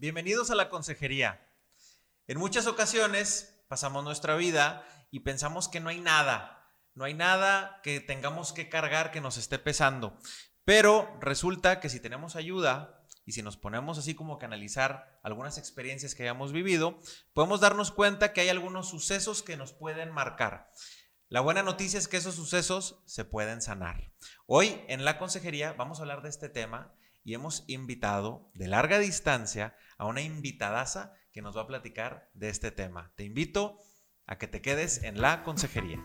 Bienvenidos a la consejería. En muchas ocasiones pasamos nuestra vida y pensamos que no hay nada, no hay nada que tengamos que cargar que nos esté pesando. Pero resulta que si tenemos ayuda y si nos ponemos así como que analizar algunas experiencias que hayamos vivido, podemos darnos cuenta que hay algunos sucesos que nos pueden marcar. La buena noticia es que esos sucesos se pueden sanar. Hoy en la consejería vamos a hablar de este tema y hemos invitado de larga distancia a una invitadaza que nos va a platicar de este tema. Te invito a que te quedes en la consejería.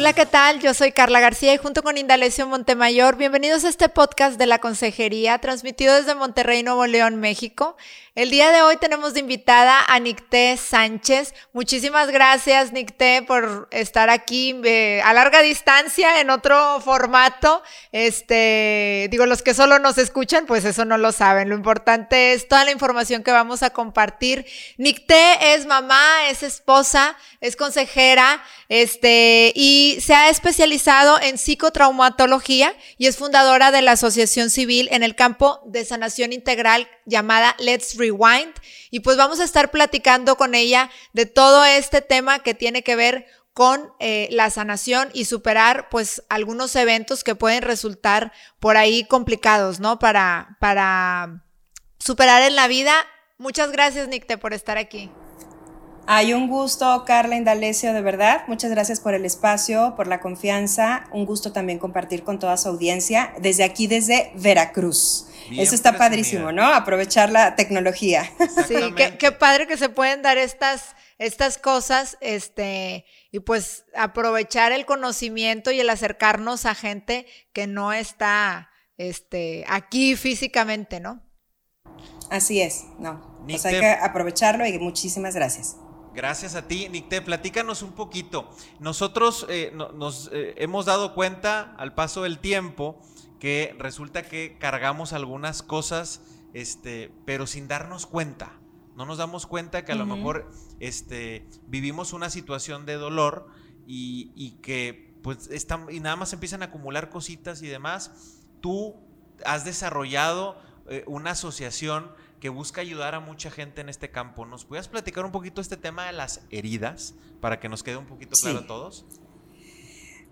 Hola, ¿qué tal? Yo soy Carla García y junto con Indalecio Montemayor, bienvenidos a este podcast de la Consejería, transmitido desde Monterrey, Nuevo León, México. El día de hoy tenemos de invitada a Nicté Sánchez. Muchísimas gracias, Nicté, por estar aquí eh, a larga distancia en otro formato. Este, digo, los que solo nos escuchan, pues eso no lo saben. Lo importante es toda la información que vamos a compartir. Nicté es mamá, es esposa, es consejera, este, y se ha especializado en psicotraumatología y es fundadora de la Asociación Civil en el campo de sanación integral llamada Let's Rewind. Y pues vamos a estar platicando con ella de todo este tema que tiene que ver con eh, la sanación y superar pues algunos eventos que pueden resultar por ahí complicados, ¿no? Para, para superar en la vida. Muchas gracias, Nicte, por estar aquí. Hay un gusto, Carla Indalecio, de verdad. Muchas gracias por el espacio, por la confianza. Un gusto también compartir con toda su audiencia desde aquí, desde Veracruz. Eso está padrísimo, ¿no? Aprovechar la tecnología. Sí, qué, padre que se pueden dar estas, estas cosas, este, y pues aprovechar el conocimiento y el acercarnos a gente que no está, este, aquí físicamente, ¿no? Así es, no. Pues hay que aprovecharlo y muchísimas gracias. Gracias a ti, Nicte. Platícanos un poquito. Nosotros eh, nos eh, hemos dado cuenta al paso del tiempo que resulta que cargamos algunas cosas, este, pero sin darnos cuenta. No nos damos cuenta que a lo mejor este, vivimos una situación de dolor y, que pues están, y nada más empiezan a acumular cositas y demás. Tú has desarrollado eh, una asociación que busca ayudar a mucha gente en este campo. ¿Nos puedes platicar un poquito este tema de las heridas para que nos quede un poquito claro a todos?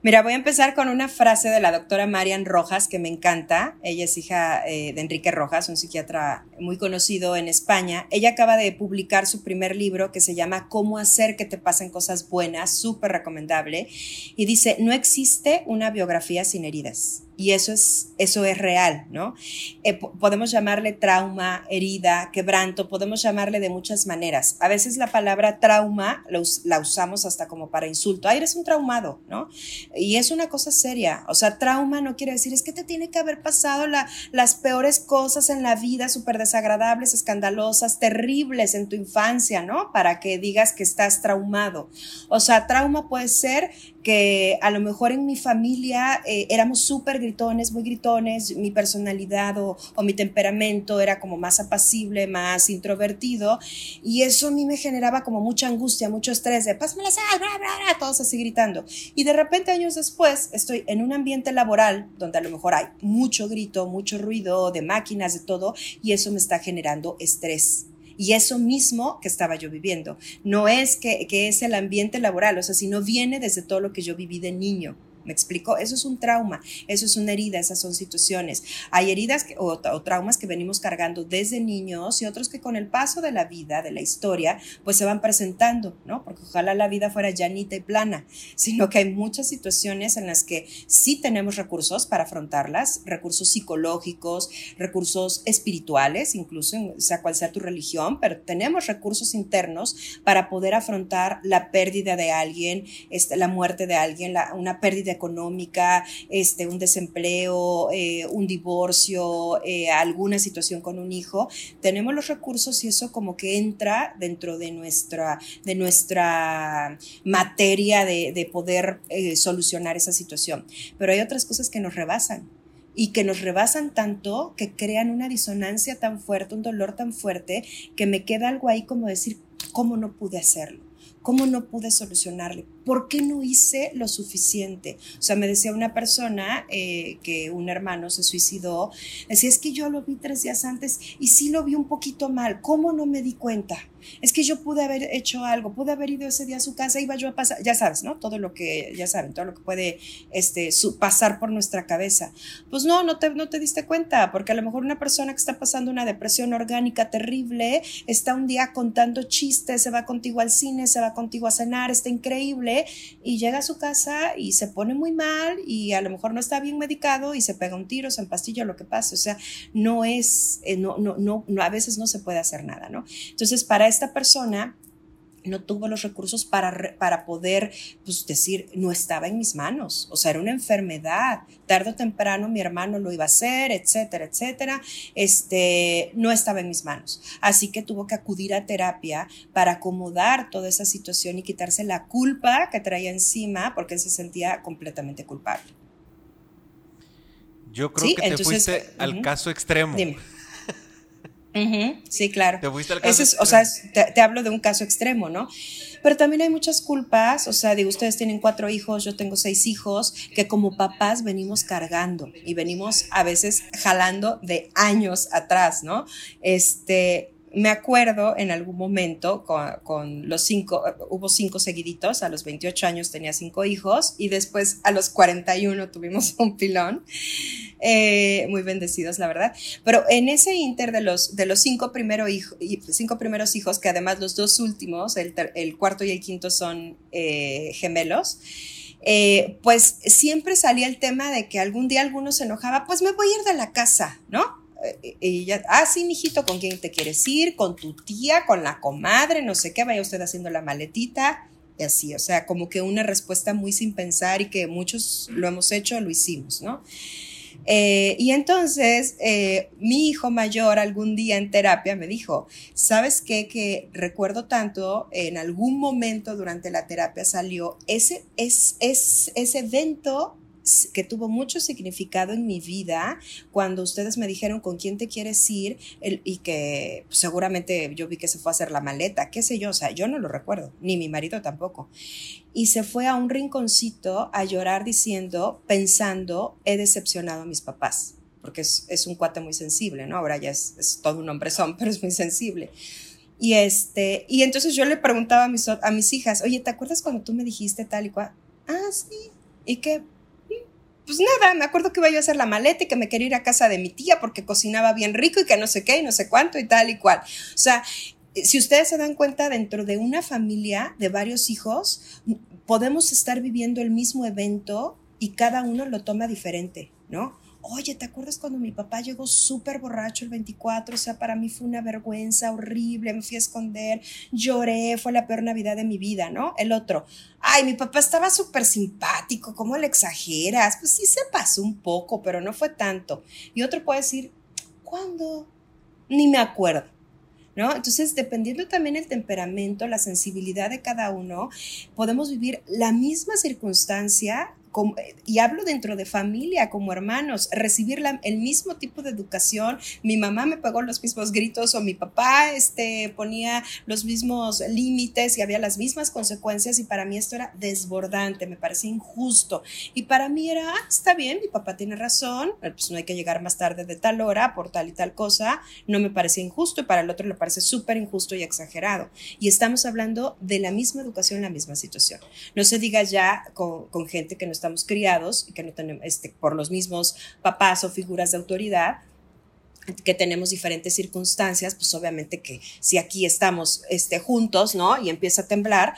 Mira, voy a empezar con una frase de la doctora Marian Rojas que me encanta. Ella es hija eh, de Enrique Rojas, un psiquiatra muy conocido en España. Ella acaba de publicar su primer libro que se llama Cómo hacer que te pasen cosas buenas, súper recomendable. Y dice, no existe una biografía sin heridas y eso es, eso es real, ¿no? Eh, podemos llamarle trauma, herida, quebranto, podemos llamarle de muchas maneras. A veces la palabra trauma la usamos hasta como para insulto. Ay, eres un traumado, ¿no? Y es una cosa seria. O sea, trauma no quiere decir es que te tiene que haber pasado las peores cosas en la vida, súper desagradables, escandalosas, terribles en tu infancia, ¿no? Para que digas que estás traumado. O sea, trauma puede ser que a lo mejor en mi familia eh, éramos súper gritones, muy gritones, mi personalidad o, mi temperamento era como más apacible, más introvertido, y eso a mí me generaba como mucha angustia, mucho estrés de pásame la sal, bla, todos así gritando. Y de repente años después estoy en un ambiente laboral donde a lo mejor hay mucho grito, mucho ruido de máquinas, de todo, y eso me está generando estrés y eso mismo que estaba yo viviendo. No es que, que es el ambiente laboral, o sea, sino viene desde todo lo que yo viví de niño. ¿Me explico? Eso es un trauma, eso es una herida, esas son situaciones. Hay heridas o, traumas que venimos cargando desde niños y otros que con el paso de la vida, de la historia, pues se van presentando, ¿no? Porque ojalá la vida fuera llanita y plana, sino que hay muchas situaciones en las que sí tenemos recursos para afrontarlas, recursos psicológicos, recursos espirituales, incluso sea cual sea tu religión, pero tenemos recursos internos para poder afrontar la pérdida de alguien, este, la muerte de alguien, una pérdida económica, este, un desempleo, eh, un divorcio, eh, alguna situación con un hijo, tenemos los recursos y eso como que entra dentro de nuestra, de nuestra materia de, de poder eh, solucionar esa situación. Pero hay otras cosas que nos rebasan y que nos rebasan tanto que crean una disonancia tan fuerte, un dolor tan fuerte, que me queda algo ahí como decir, ¿cómo no pude hacerlo? ¿Cómo no pude solucionarle? ¿Por qué no hice lo suficiente? O sea, me decía una persona eh, que un hermano se suicidó, decía, es que yo lo vi tres días antes y sí lo vi un poquito mal, ¿cómo no me di cuenta? Es que yo pude haber hecho algo, pude haber ido ese día a su casa, iba yo a pasar, ya sabes, ¿no? Todo lo que, ya saben, todo lo que puede este, pasar por nuestra cabeza. Pues no, no te, no te diste cuenta, porque a lo mejor una persona que está pasando una depresión orgánica terrible, está un día contando chistes, se va contigo al cine, se va contigo a cenar, está increíble, y llega a su casa y se pone muy mal y a lo mejor no está bien medicado y se pega un tiro, se empastilla, lo que pase. O sea, no es, eh, no, no, no, a veces no se puede hacer nada, ¿no? Entonces, para esta persona, no tuvo los recursos para, para poder pues, decir, no estaba en mis manos, o sea, era una enfermedad, tarde o temprano mi hermano lo iba a hacer, etcétera, etcétera, este, no estaba en mis manos. Así que tuvo que acudir a terapia para acomodar toda esa situación y quitarse la culpa que traía encima porque se sentía completamente culpable. Yo creo que te fuiste al caso extremo. Dime sí, claro. Te fuiste al caso o sea, te, hablo de un caso extremo, ¿no? Pero también hay muchas culpas, o sea, digo, ustedes tienen cuatro hijos, yo tengo seis hijos, que como papás venimos cargando y venimos a veces jalando de años atrás, ¿no? Este, me acuerdo en algún momento con, los cinco, hubo cinco seguiditos, a los 28 años tenía cinco hijos y después a los 41 tuvimos un pilón, eh, muy bendecidos la verdad, pero en ese inter de los, de los cinco, primero cinco primeros hijos, que además los dos últimos, el, cuarto y el quinto son eh, gemelos, eh, pues siempre salía el tema de que algún día alguno se enojaba, pues me voy a ir de la casa, ¿no? Eh, ella, ah, sí, mijito, ¿con quién te quieres ir? Con tu tía, con la comadre, no sé qué, vaya usted haciendo la maletita, y así, o sea, como que una respuesta muy sin pensar y que muchos lo hemos hecho, lo hicimos, ¿no? Eh, y entonces eh, mi hijo mayor algún día en terapia me dijo, ¿sabes qué? Que recuerdo tanto, en algún momento durante la terapia salió ese, es, es, ese evento que tuvo mucho significado en mi vida cuando ustedes me dijeron con quién te quieres ir y que seguramente yo vi que se fue a hacer la maleta, qué sé yo, o sea, yo no lo recuerdo, ni mi marido tampoco. Y se fue a un rinconcito a llorar diciendo, pensando, he decepcionado a mis papás, porque es, un cuate muy sensible, ¿no? Ahora ya es, todo un hombre son, pero es muy sensible. Y, este, y entonces yo le preguntaba a mis, a mis hijas, oye, ¿te acuerdas cuando tú me dijiste tal y cual? Ah, sí. ¿Y qué? Pues nada, me acuerdo que iba a hacer la maleta y que me quería ir a casa de mi tía porque cocinaba bien rico y que no sé qué y no sé cuánto y tal y cual. O sea, si ustedes se dan cuenta, dentro de una familia de varios hijos, podemos estar viviendo el mismo evento y cada uno lo toma diferente, ¿no? Oye, ¿te acuerdas cuando mi papá llegó súper borracho el 24? O sea, para mí fue una vergüenza horrible, me fui a esconder, lloré, fue la peor Navidad de mi vida, ¿no? El otro, ay, mi papá estaba súper simpático, ¿cómo le exageras? Pues sí se pasó un poco, pero no fue tanto. Y otro puede decir, ¿cuándo? Ni me acuerdo. ¿No? Entonces, dependiendo también el temperamento, la sensibilidad de cada uno, podemos vivir la misma circunstancia y hablo dentro de familia, como hermanos, recibir el mismo tipo de educación. Mi mamá me pegó los mismos gritos o mi papá este, ponía los mismos límites y había las mismas consecuencias y para mí esto era desbordante, me parecía injusto. Y para mí era, ah, está bien, mi papá tiene razón, pues no hay que llegar más tarde de tal hora por tal y tal cosa, no me parecía injusto y para el otro le parece súper injusto y exagerado. Y estamos hablando de la misma educación, la misma situación. No se diga ya con, con gente que no estamos criados y que no tenemos, este, por los mismos papás o figuras de autoridad, que tenemos diferentes circunstancias, pues obviamente que si aquí estamos este, juntos, ¿no? Y empieza a temblar,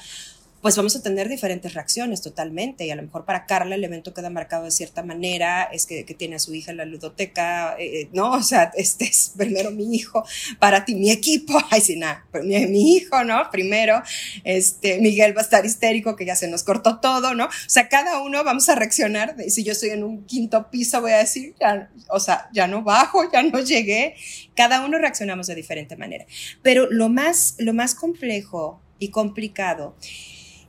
pues vamos a tener diferentes reacciones totalmente. Y a lo mejor para Carla el evento queda marcado de cierta manera, es que, tiene a su hija en la ludoteca, eh, eh, ¿no? O sea, este es primero mi hijo, para ti mi equipo, ay, sí, nada, mi, mi, hijo, ¿no? Primero, este, Miguel va a estar histérico, que ya se nos cortó todo, ¿no? O sea, cada uno vamos a reaccionar, si yo estoy en un quinto piso, voy a decir, ya, o sea, ya no bajo, ya no llegué, cada uno reaccionamos de diferente manera. Pero lo más, lo más complejo y complicado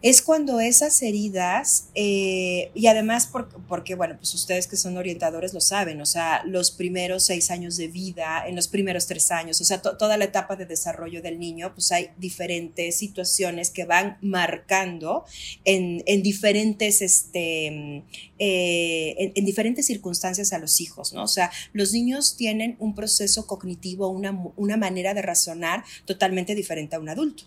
es cuando esas heridas, eh, y además porque, bueno, pues ustedes que son orientadores lo saben, o sea, los primeros seis años de vida, en los primeros tres años, o sea, toda la etapa de desarrollo del niño, pues hay diferentes situaciones que van marcando en, diferentes, este, eh, en, diferentes circunstancias a los hijos, ¿no? O sea, los niños tienen un proceso cognitivo, una, una manera de razonar totalmente diferente a un adulto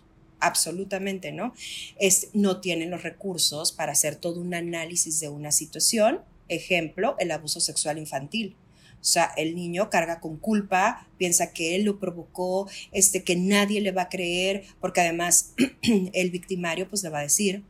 absolutamente, ¿no? Es, no tienen los recursos para hacer todo un análisis de una situación. Ejemplo, el abuso sexual infantil. O sea, el niño carga con culpa, piensa que él lo provocó, este, que nadie le va a creer, porque además el victimario pues le va a decir,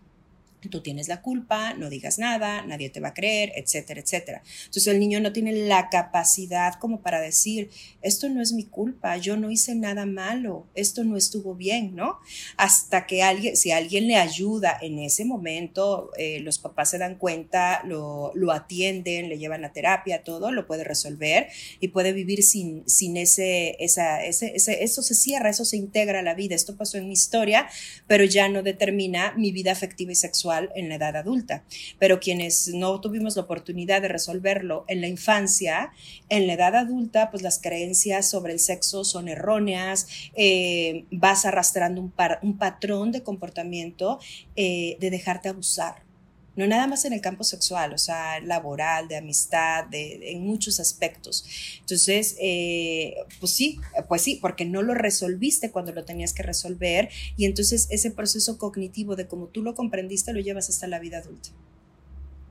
tú tienes la culpa, no digas nada, nadie te va a creer, etcétera, etcétera. Entonces el niño no tiene la capacidad como para decir, esto no es mi culpa, yo no hice nada malo, esto no estuvo bien, ¿no? Hasta que alguien, si alguien le ayuda en ese momento, eh, los papás se dan cuenta, lo, lo, atienden, le llevan a terapia, todo, lo puede resolver y puede vivir sin, sin ese, esa, ese, ese, eso se cierra, eso se integra a la vida. Esto pasó en mi historia, pero ya no determina mi vida afectiva y sexual en la edad adulta. Pero quienes no tuvimos la oportunidad de resolverlo en la infancia, en la edad adulta, pues las creencias sobre el sexo son erróneas, eh, vas arrastrando un, patrón de comportamiento eh, de dejarte abusar no nada más en el campo sexual, o sea, laboral, de amistad, de, en muchos aspectos. Entonces, eh, pues sí, pues sí, porque no lo resolviste cuando lo tenías que resolver y entonces ese proceso cognitivo de cómo tú lo comprendiste lo llevas hasta la vida adulta.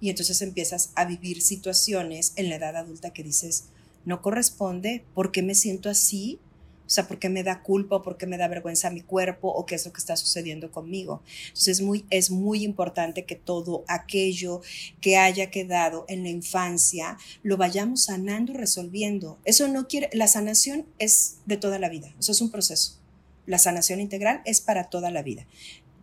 Y entonces empiezas a vivir situaciones en la edad adulta que dices, no corresponde, ¿por qué me siento así? O sea, ¿por qué me da culpa o por qué me da vergüenza mi cuerpo o qué es lo que está sucediendo conmigo? Entonces es muy, es muy importante que todo aquello que haya quedado en la infancia lo vayamos sanando y resolviendo. Eso no quiere, la sanación es de toda la vida, eso es un proceso. La sanación integral es para toda la vida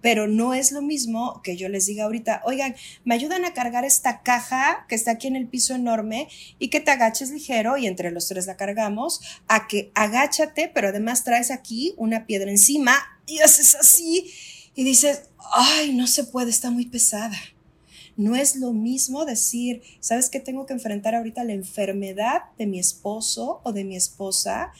pero no es lo mismo que yo les diga ahorita, oigan, me ayudan a cargar esta caja que está aquí en el piso enorme y que te agaches ligero y entre los tres la cargamos, a que agáchate, pero además traes aquí una piedra encima y haces así y dices, ay, no se puede, está muy pesada. No es lo mismo decir, ¿sabes qué tengo que enfrentar ahorita la enfermedad de mi esposo o de mi esposa?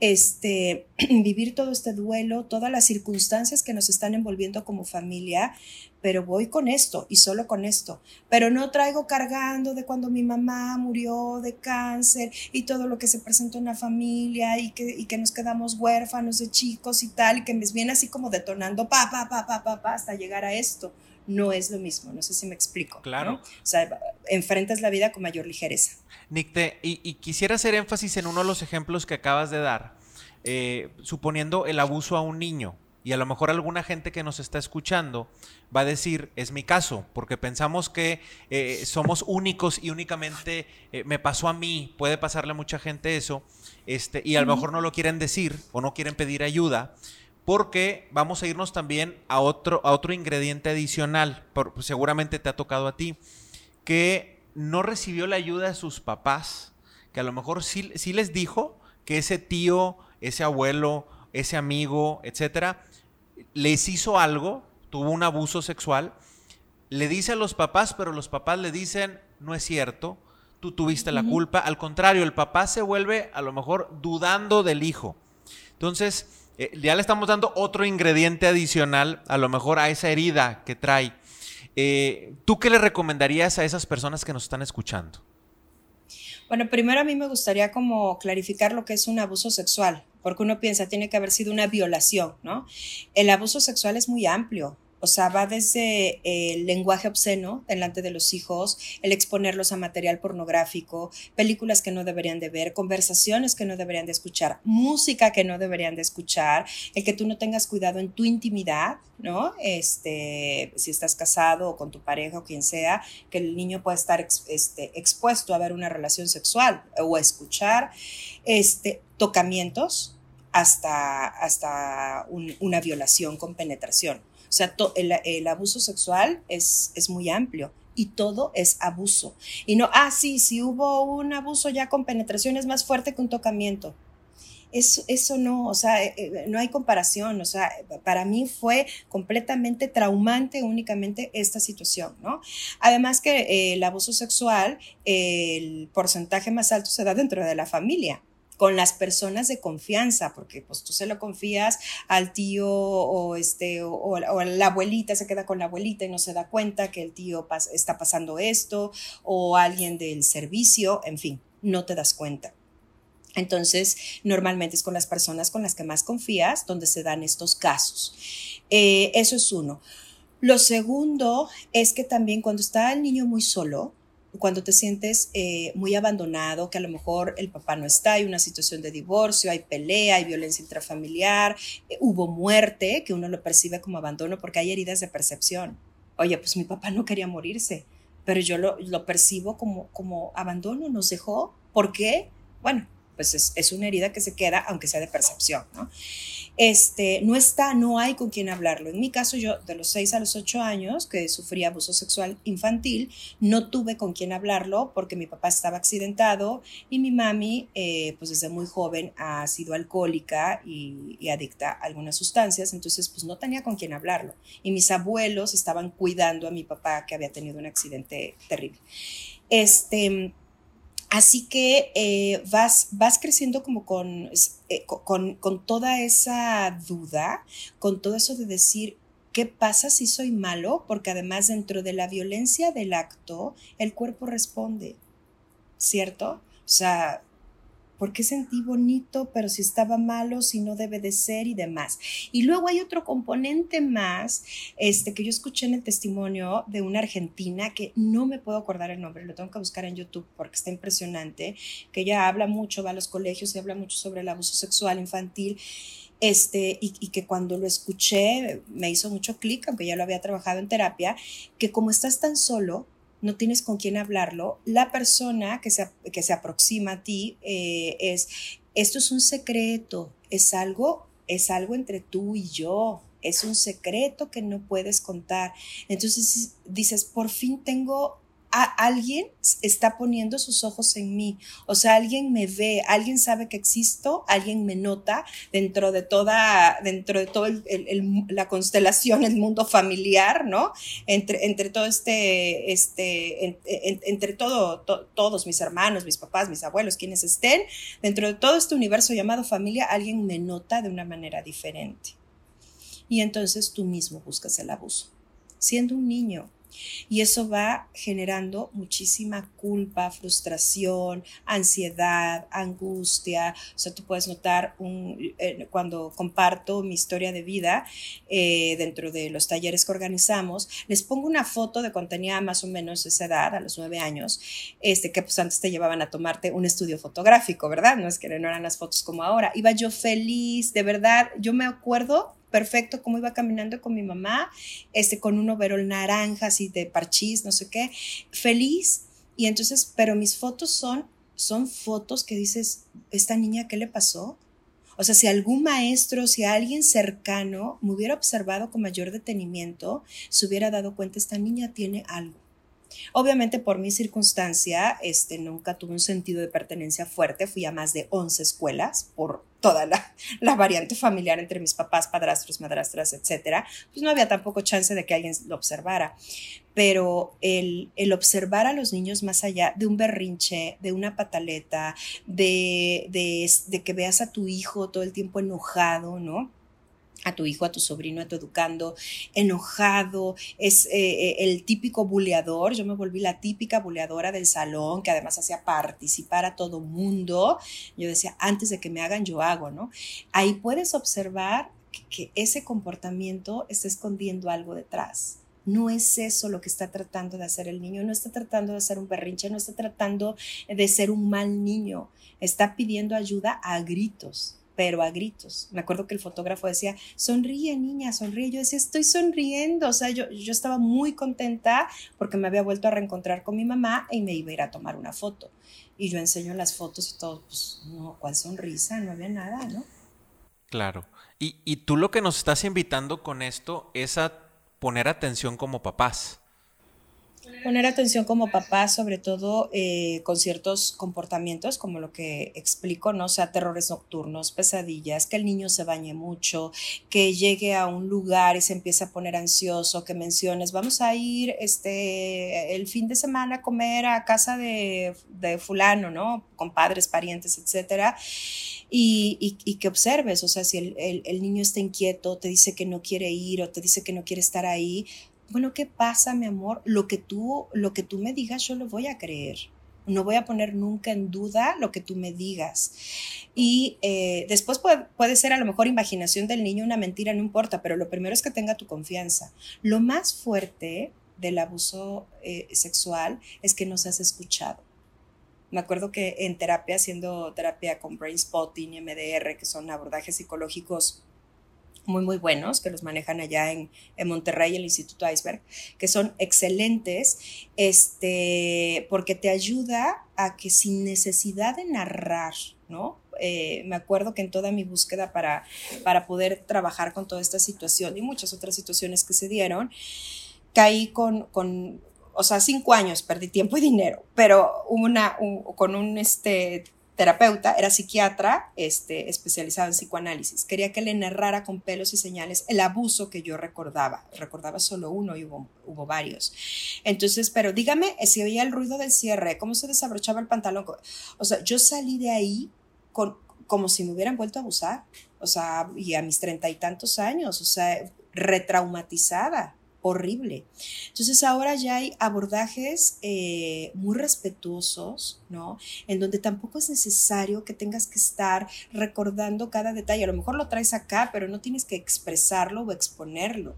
Este, vivir todo este duelo, todas las circunstancias que nos están envolviendo como familia, pero voy con esto y solo con esto. Pero no traigo cargando de cuando mi mamá murió de cáncer y todo lo que se presentó en la familia y que, y que nos quedamos huérfanos de chicos y tal, y que me viene así como detonando pa, pa, pa, pa, pa, pa, hasta llegar a esto no es lo mismo. No sé si me explico. Claro. O sea, enfrentas la vida con mayor ligereza. Nicte, y, quisiera hacer énfasis en uno de los ejemplos que acabas de dar, eh, suponiendo el abuso a un niño. Y a lo mejor alguna gente que nos está escuchando va a decir, es mi caso, porque pensamos que eh, somos únicos y únicamente eh, me pasó a mí, puede pasarle a mucha gente eso, este, y a lo mejor no lo quieren decir o no quieren pedir ayuda porque vamos a irnos también a otro, a otro ingrediente adicional, seguramente te ha tocado a ti, que no recibió la ayuda de sus papás, que a lo mejor sí, sí les dijo que ese tío, ese abuelo, ese amigo, etcétera, les hizo algo, tuvo un abuso sexual, le dice a los papás, pero los papás le dicen, no es cierto, tú tuviste la culpa, al contrario, el papá se vuelve a lo mejor dudando del hijo. Entonces, eh, ya le estamos dando otro ingrediente adicional, a lo mejor a esa herida que trae. Eh, ¿Tú qué le recomendarías a esas personas que nos están escuchando? Bueno, primero a mí me gustaría como clarificar lo que es un abuso sexual, porque uno piensa tiene que haber sido una violación, ¿no? El abuso sexual es muy amplio. O sea, va desde el lenguaje obsceno delante de los hijos, el exponerlos a material pornográfico, películas que no deberían de ver, conversaciones que no deberían de escuchar, música que no deberían de escuchar, el que tú no tengas cuidado en tu intimidad, ¿no? Este, si estás casado o con tu pareja o quien sea, que el niño pueda estar este, expuesto a ver una relación sexual o a escuchar este, tocamientos hasta, hasta una violación con penetración. O sea, el, abuso sexual es, es muy amplio y todo es abuso. Y no, ah, sí, si hubo un abuso ya con penetración es más fuerte que un tocamiento. Eso, eso no, o sea, eh, eh, no hay comparación, o sea, para mí fue completamente traumante únicamente esta situación, ¿no? Además que eh, el abuso sexual, el porcentaje más alto se da dentro de la familia con las personas de confianza, porque pues tú se lo confías al tío o, este, o, la abuelita se queda con la abuelita y no se da cuenta que el tío está pasando esto, o alguien del servicio, en fin, no te das cuenta. Entonces, normalmente es con las personas con las que más confías donde se dan estos casos. Eh, eso es uno. Lo segundo es que también cuando está el niño muy solo, cuando te sientes eh, muy abandonado, que a lo mejor el papá no está, hay una situación de divorcio, hay pelea, hay violencia intrafamiliar, eh, hubo muerte, que uno lo percibe como abandono porque hay heridas de percepción. Oye, pues mi papá no quería morirse, pero yo lo, lo percibo como, como abandono, nos dejó. ¿Por qué? Bueno, pues es, es, una herida que se queda, aunque sea de percepción, ¿no? Este, no está, no hay con quien hablarlo. En mi caso, yo de los 6 a los 8 años, que sufrí abuso sexual infantil, no tuve con quien hablarlo porque mi papá estaba accidentado y mi mami, eh, pues desde muy joven, ha sido alcohólica y, y adicta a algunas sustancias, entonces pues no tenía con quien hablarlo. Y mis abuelos estaban cuidando a mi papá que había tenido un accidente terrible. Este, Así que eh, vas, vas creciendo como eh, con, con, toda esa duda, con todo eso de decir, ¿qué pasa si soy malo? Porque además dentro de la violencia del acto, el cuerpo responde, ¿cierto? O sea, ¿Por qué sentí bonito, pero si estaba malo, si no debe de ser y demás? Y luego hay otro componente más, este, que yo escuché en el testimonio de una argentina que no me puedo acordar el nombre, lo tengo que buscar en YouTube porque está impresionante, que ella habla mucho, va a los colegios y habla mucho sobre el abuso sexual infantil. Este, y, y que cuando lo escuché me hizo mucho clic, aunque ya lo había trabajado en terapia, que como estás tan solo, no tienes con quién hablarlo, la persona que se, que se aproxima a ti eh, es, esto es un secreto, es algo, es algo entre tú y yo, es un secreto que no puedes contar. Entonces dices, por fin tengo alguien está poniendo sus ojos en mí, o sea, alguien me ve, alguien sabe que existo, alguien me nota dentro de toda, dentro de todo la constelación, el mundo familiar, ¿no? Entre, entre todo este, este, entre todo, todos mis hermanos, mis papás, mis abuelos, quienes estén, dentro de todo este universo llamado familia, alguien me nota de una manera diferente. Y entonces tú mismo buscas el abuso. Siendo un niño, y eso va generando muchísima culpa, frustración, ansiedad, angustia. O sea, tú puedes notar un, eh, cuando comparto mi historia de vida eh, dentro de los talleres que organizamos, les pongo una foto de cuando tenía más o menos esa edad, a los nueve años, este, que pues antes te llevaban a tomarte un estudio fotográfico, ¿verdad? No es que no eran las fotos como ahora. Iba yo feliz, de verdad, yo me acuerdo perfecto cómo iba caminando con mi mamá, este, con un overol naranja, así de parchís, no sé qué, feliz. Y entonces, pero mis fotos son, son fotos que dices, ¿esta niña qué le pasó? O sea, si algún maestro, si alguien cercano me hubiera observado con mayor detenimiento, se hubiera dado cuenta, esta niña tiene algo. Obviamente por mi circunstancia, este, nunca tuve un sentido de pertenencia fuerte, fui a más de 11 escuelas por toda la, variante familiar entre mis papás, padrastros, madrastras, etcétera, pues no había tampoco chance de que alguien lo observara. Pero el, el observar a los niños más allá de un berrinche, de una pataleta, de, de que veas a tu hijo todo el tiempo enojado, ¿no? A tu hijo, a tu sobrino, a tu educando, enojado, es eh, eh, el típico buleador, yo me volví la típica buleadora del salón, que además hacía participar a todo mundo, yo decía, antes de que me hagan, yo hago, ¿no? Ahí puedes observar que ese comportamiento está escondiendo algo detrás. No es eso lo que está tratando de hacer el niño, no está tratando de hacer un berrinche, no está tratando de ser un mal niño, está pidiendo ayuda a gritos, pero a gritos. Me acuerdo que el fotógrafo decía, sonríe niña, sonríe. Yo decía, estoy sonriendo. O sea, yo, yo estaba muy contenta porque me había vuelto a reencontrar con mi mamá y me iba a ir a tomar una foto. Y yo enseño las fotos y todo, pues no, ¿cuál sonrisa? No había nada, ¿no? Claro. Y, y tú lo que nos estás invitando con esto es a poner atención como papás. Poner atención como papá, sobre todo eh, con ciertos comportamientos, como lo que explico, ¿no? O sea, terrores nocturnos, pesadillas, que el niño se bañe mucho, que llegue a un lugar y se empiece a poner ansioso, que menciones, vamos a ir este, el fin de semana a comer a casa de, de fulano, ¿no? Con padres, parientes, etcétera. Y, y, que observes, o sea, si el, el, el, niño está inquieto, te dice que no quiere ir o te dice que no quiere estar ahí, bueno, ¿qué pasa, mi amor? Lo que tú, lo que tú me digas, yo lo voy a creer. No voy a poner nunca en duda lo que tú me digas. Y eh, después puede, puede, ser a lo mejor imaginación del niño, una mentira, no importa, pero lo primero es que tenga tu confianza. Lo más fuerte del abuso eh, sexual es que no seas escuchado. Me acuerdo que en terapia, haciendo terapia con Brain Spotting y MDR, que son abordajes psicológicos muy, muy buenos, que los manejan allá en, en, Monterrey, el Instituto Iceberg, que son excelentes, este, porque te ayuda a que sin necesidad de narrar, ¿no? Eh, me acuerdo que en toda mi búsqueda para, para poder trabajar con toda esta situación y muchas otras situaciones que se dieron, caí con, con o sea, cinco años perdí tiempo y dinero, pero una, un, con un este, terapeuta, era psiquiatra este, especializado en psicoanálisis. Quería que le narrara con pelos y señales el abuso que yo recordaba. Recordaba solo uno y hubo, hubo varios. Entonces, pero dígame si oía el ruido del cierre, cómo se desabrochaba el pantalón. O sea, yo salí de ahí con, como si me hubieran vuelto a abusar. O sea, y a mis treinta y tantos años, o sea, retraumatizada horrible. Entonces ahora ya hay abordajes eh, muy respetuosos, ¿no? En donde tampoco es necesario que tengas que estar recordando cada detalle. A lo mejor lo traes acá, pero no tienes que expresarlo o exponerlo,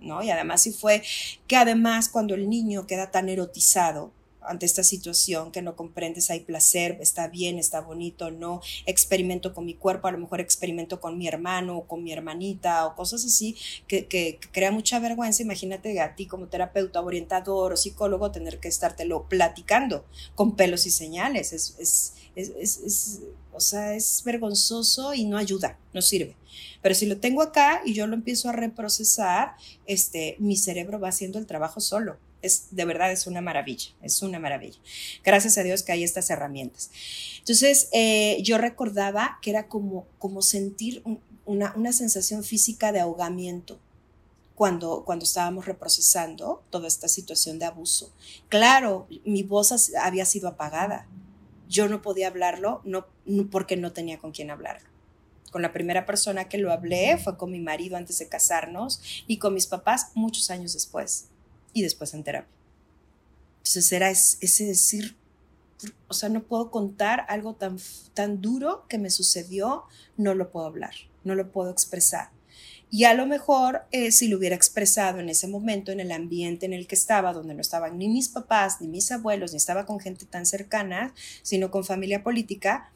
¿no? Y además si fue que además cuando el niño queda tan erotizado, ante esta situación que no comprendes, hay placer, está bien, está bonito, no, experimento con mi cuerpo, a lo mejor experimento con mi hermano o con mi hermanita o cosas así que, que, crea mucha vergüenza. Imagínate a ti como terapeuta, orientador o psicólogo tener que estártelo platicando con pelos y señales. Es, es, es, es, o sea, es vergonzoso y no ayuda, no sirve. Pero si lo tengo acá y yo lo empiezo a reprocesar, este, mi cerebro va haciendo el trabajo solo es de verdad es una maravilla, es una maravilla. Gracias a Dios que hay estas herramientas. Entonces, eh, yo recordaba que era como, como sentir una, una, sensación física de ahogamiento cuando, cuando estábamos reprocesando toda esta situación de abuso. Claro, mi voz había sido apagada. Yo no podía hablarlo no, porque no tenía con quién hablarlo. Con la primera persona que lo hablé fue con mi marido antes de casarnos y con mis papás muchos años después y después en terapia. Entonces era ese decir, o sea, no puedo contar algo tan, tan duro que me sucedió, no lo puedo hablar, no lo puedo expresar. Y a lo mejor eh, si lo hubiera expresado en ese momento, en el ambiente en el que estaba, donde no estaban ni mis papás, ni mis abuelos, ni estaba con gente tan cercana, sino con familia política,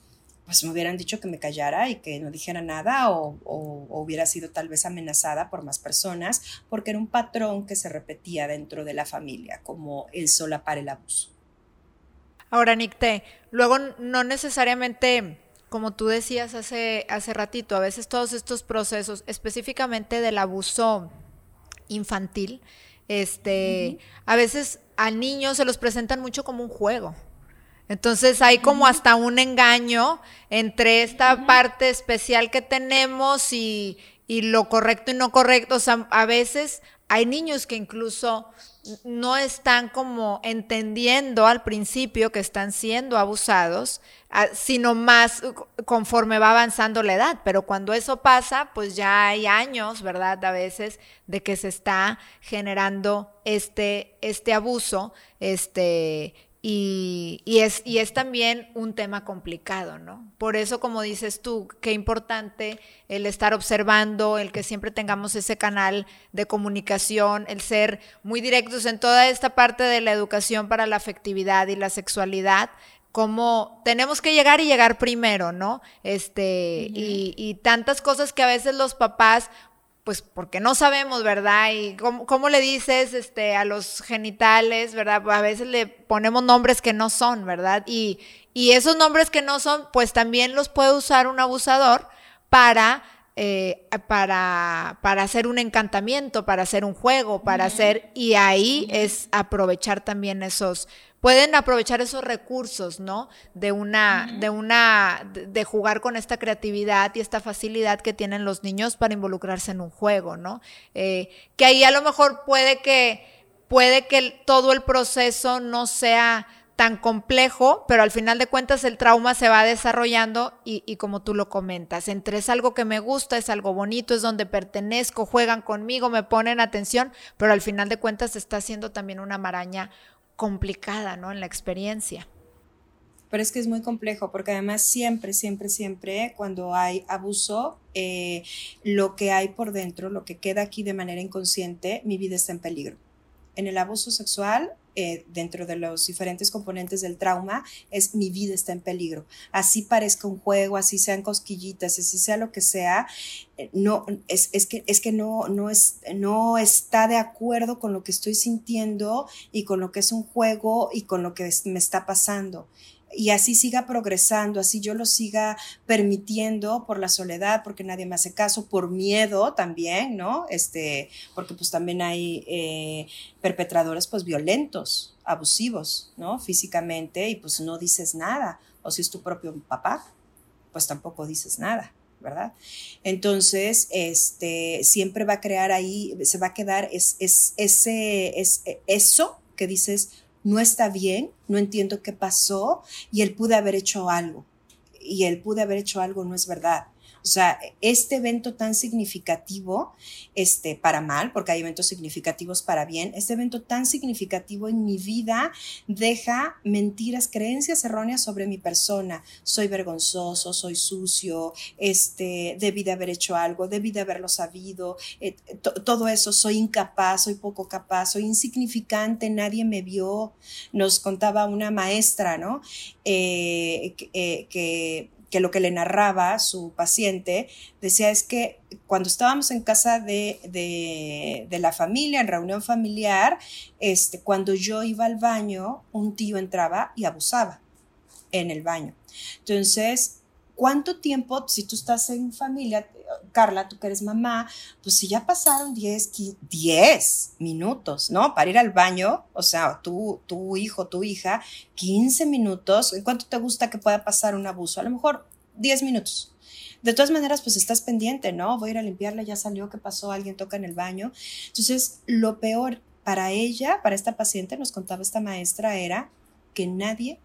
pues me hubieran dicho que me callara y que no dijera nada o, hubiera sido tal vez amenazada por más personas, porque era un patrón que se repetía dentro de la familia, como el solapar el abuso. Ahora, Nicte, luego no necesariamente, como tú decías hace, hace ratito, a veces todos estos procesos, específicamente del abuso infantil, este, a veces al niño se los presentan mucho como un juego. Entonces hay como hasta un engaño entre esta parte especial que tenemos y, lo correcto y no correcto. O sea, a veces hay niños que incluso no están como entendiendo al principio que están siendo abusados, sino más conforme va avanzando la edad. Pero cuando eso pasa, pues ya hay años, ¿verdad? A veces de que se está generando este, este abuso, este, y, es, y es también un tema complicado, ¿no? Por eso, como dices tú, qué importante el estar observando, el que siempre tengamos ese canal de comunicación, el ser muy directos en toda esta parte de la educación para la afectividad y la sexualidad, como tenemos que llegar y llegar primero, ¿no? Este, y, y, tantas cosas que a veces los papás pues porque no sabemos, ¿verdad? Y cómo, le dices este, a los genitales, ¿verdad? A veces le ponemos nombres que no son, ¿verdad? Y, esos nombres que no son, pues también los puede usar un abusador para, eh, para, para hacer un encantamiento, para hacer un juego, para hacer, y ahí es aprovechar también esos, pueden aprovechar esos recursos, ¿no? De una, de una, de jugar con esta creatividad y esta facilidad que tienen los niños para involucrarse en un juego, ¿no? Eh, que ahí a lo mejor puede que, puede que todo el proceso no sea tan complejo, pero al final de cuentas el trauma se va desarrollando y, y, como tú lo comentas, entre es algo que me gusta, es algo bonito, es donde pertenezco, juegan conmigo, me ponen atención, pero al final de cuentas está haciendo también una maraña complicada, ¿no? En la experiencia. Pero es que es muy complejo, porque además siempre, siempre, siempre, cuando hay abuso, eh, lo que hay por dentro, lo que queda aquí de manera inconsciente, mi vida está en peligro. En el abuso sexual eh, dentro de los diferentes componentes del trauma es mi vida está en peligro. Así parezca un juego, así sean cosquillitas, así sea lo que sea, eh, no, es, es, que, es que no, no, es, no está de acuerdo con lo que estoy sintiendo y con lo que es un juego y con lo que me está pasando y así siga progresando, así yo lo siga permitiendo por la soledad, porque nadie me hace caso, por miedo también, ¿no? Este, porque pues también hay eh, perpetradores pues violentos, abusivos, ¿no? Físicamente y pues no dices nada, o si es tu propio papá, pues tampoco dices nada. ¿verdad? Entonces, este, siempre va a crear ahí, se va a quedar es, es, ese, es, eso que dices, no está bien, no entiendo qué pasó y él pude haber hecho algo. Y él pude haber hecho algo no es verdad. O sea, este evento tan significativo, este, para mal, porque hay eventos significativos para bien, este evento tan significativo en mi vida deja mentiras, creencias erróneas sobre mi persona. Soy vergonzoso, soy sucio, este, debí de haber hecho algo, debí de haberlo sabido, eh, todo eso, soy incapaz, soy poco capaz, soy insignificante, nadie me vio. Nos contaba una maestra, ¿no? Eh, eh, que que lo que le narraba su paciente decía es que cuando estábamos en casa de, de, la familia, en reunión familiar, este, cuando yo iba al baño, un tío entraba y abusaba en el baño. Entonces, ¿cuánto tiempo, si tú estás en familia, Carla, tú que eres mamá, pues si ya pasaron 10, 10 minutos, ¿no? Para ir al baño, o sea, tú, tu hijo, tu hija, 15 minutos, ¿en cuánto te gusta que pueda pasar un abuso? A lo mejor 10 minutos. De todas maneras, pues estás pendiente, ¿no? Voy a ir a limpiarla, ya salió, ¿qué pasó? Alguien toca en el baño. Entonces, lo peor para ella, para esta paciente, nos contaba esta maestra, era que nadie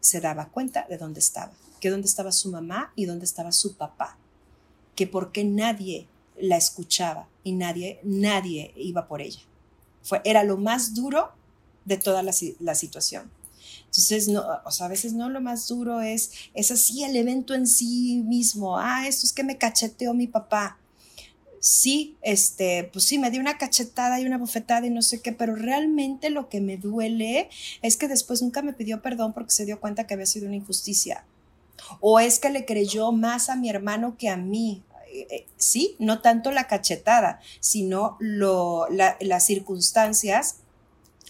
se daba cuenta de dónde estaba, que dónde estaba su mamá y dónde estaba su papá que porque nadie la escuchaba y nadie, nadie iba por ella. Fue, era lo más duro de toda la, situación. Entonces, no, o sea, a veces no lo más duro es, es así el evento en sí mismo. Ah, esto es que me cacheteó mi papá. Sí, este, pues sí, me dio una cachetada y una bofetada y no sé qué, pero realmente lo que me duele es que después nunca me pidió perdón porque se dio cuenta que había sido una injusticia o es que le creyó más a mi hermano que a mí. Eh, eh, sí, no tanto la cachetada, sino las circunstancias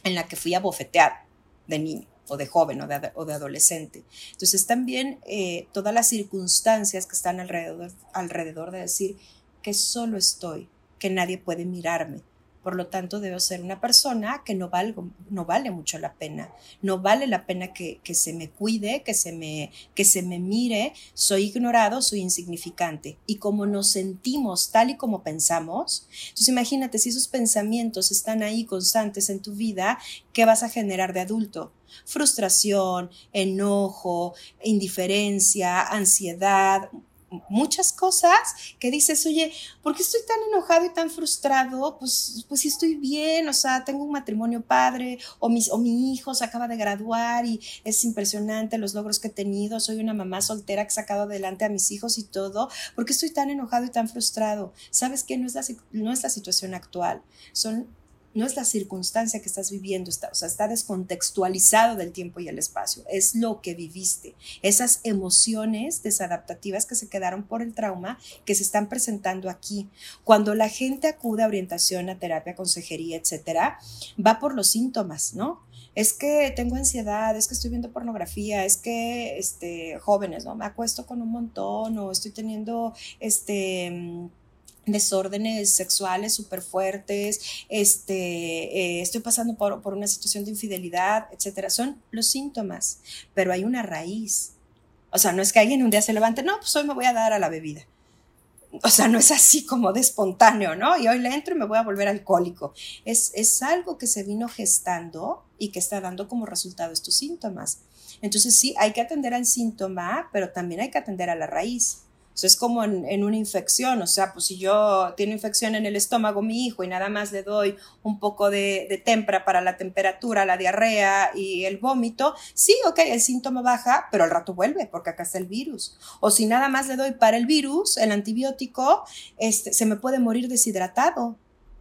en las que fui a bofetear de niño o de joven o de, adolescente. Entonces también eh, todas las circunstancias que están alrededor, alrededor de decir que solo estoy, que nadie puede mirarme, por lo tanto, debo ser una persona que no, valgo, no vale mucho la pena. No vale la pena que, se me cuide, que se me, que se me mire. Soy ignorado, soy insignificante. Y como nos sentimos tal y como pensamos, entonces imagínate si esos pensamientos están ahí constantes en tu vida, ¿qué vas a generar de adulto? Frustración, enojo, indiferencia, ansiedad, muchas cosas que dices, oye, ¿por qué estoy tan enojado y tan frustrado? Pues, pues si estoy bien, o sea, tengo un matrimonio padre, o, mis, o mi hijo se acaba de graduar y es impresionante los logros que he tenido, soy una mamá soltera que he sacado adelante a mis hijos y todo, ¿por qué estoy tan enojado y tan frustrado? ¿Sabes qué? No es la, no es la situación actual, son no es la circunstancia que estás viviendo, está, está descontextualizado del tiempo y el espacio, es lo que viviste, esas emociones desadaptativas que se quedaron por el trauma que se están presentando aquí. Cuando la gente acude a orientación, a terapia, consejería, etcétera, va por los síntomas, ¿no? Es que tengo ansiedad, es que estoy viendo pornografía, es que, este, jóvenes, ¿no? Me acuesto con un montón o estoy teniendo, este, desórdenes sexuales súper fuertes, este, eh, estoy pasando por, por, una situación de infidelidad, etcétera. Son los síntomas, pero hay una raíz. O sea, no es que alguien un día se levante, no, pues hoy me voy a dar a la bebida. O sea, no es así como de espontáneo, ¿no? Y hoy le entro y me voy a volver alcohólico. Es, es algo que se vino gestando y que está dando como resultado estos síntomas. Entonces sí, hay que atender al síntoma, pero también hay que atender a la raíz es como en, una infección, o sea, pues si yo tiene infección en el estómago mi hijo y nada más le doy un poco de, de tempra para la temperatura, la diarrea y el vómito, sí, ok, el síntoma baja, pero al rato vuelve porque acá está el virus. O si nada más le doy para el virus, el antibiótico, este, se me puede morir deshidratado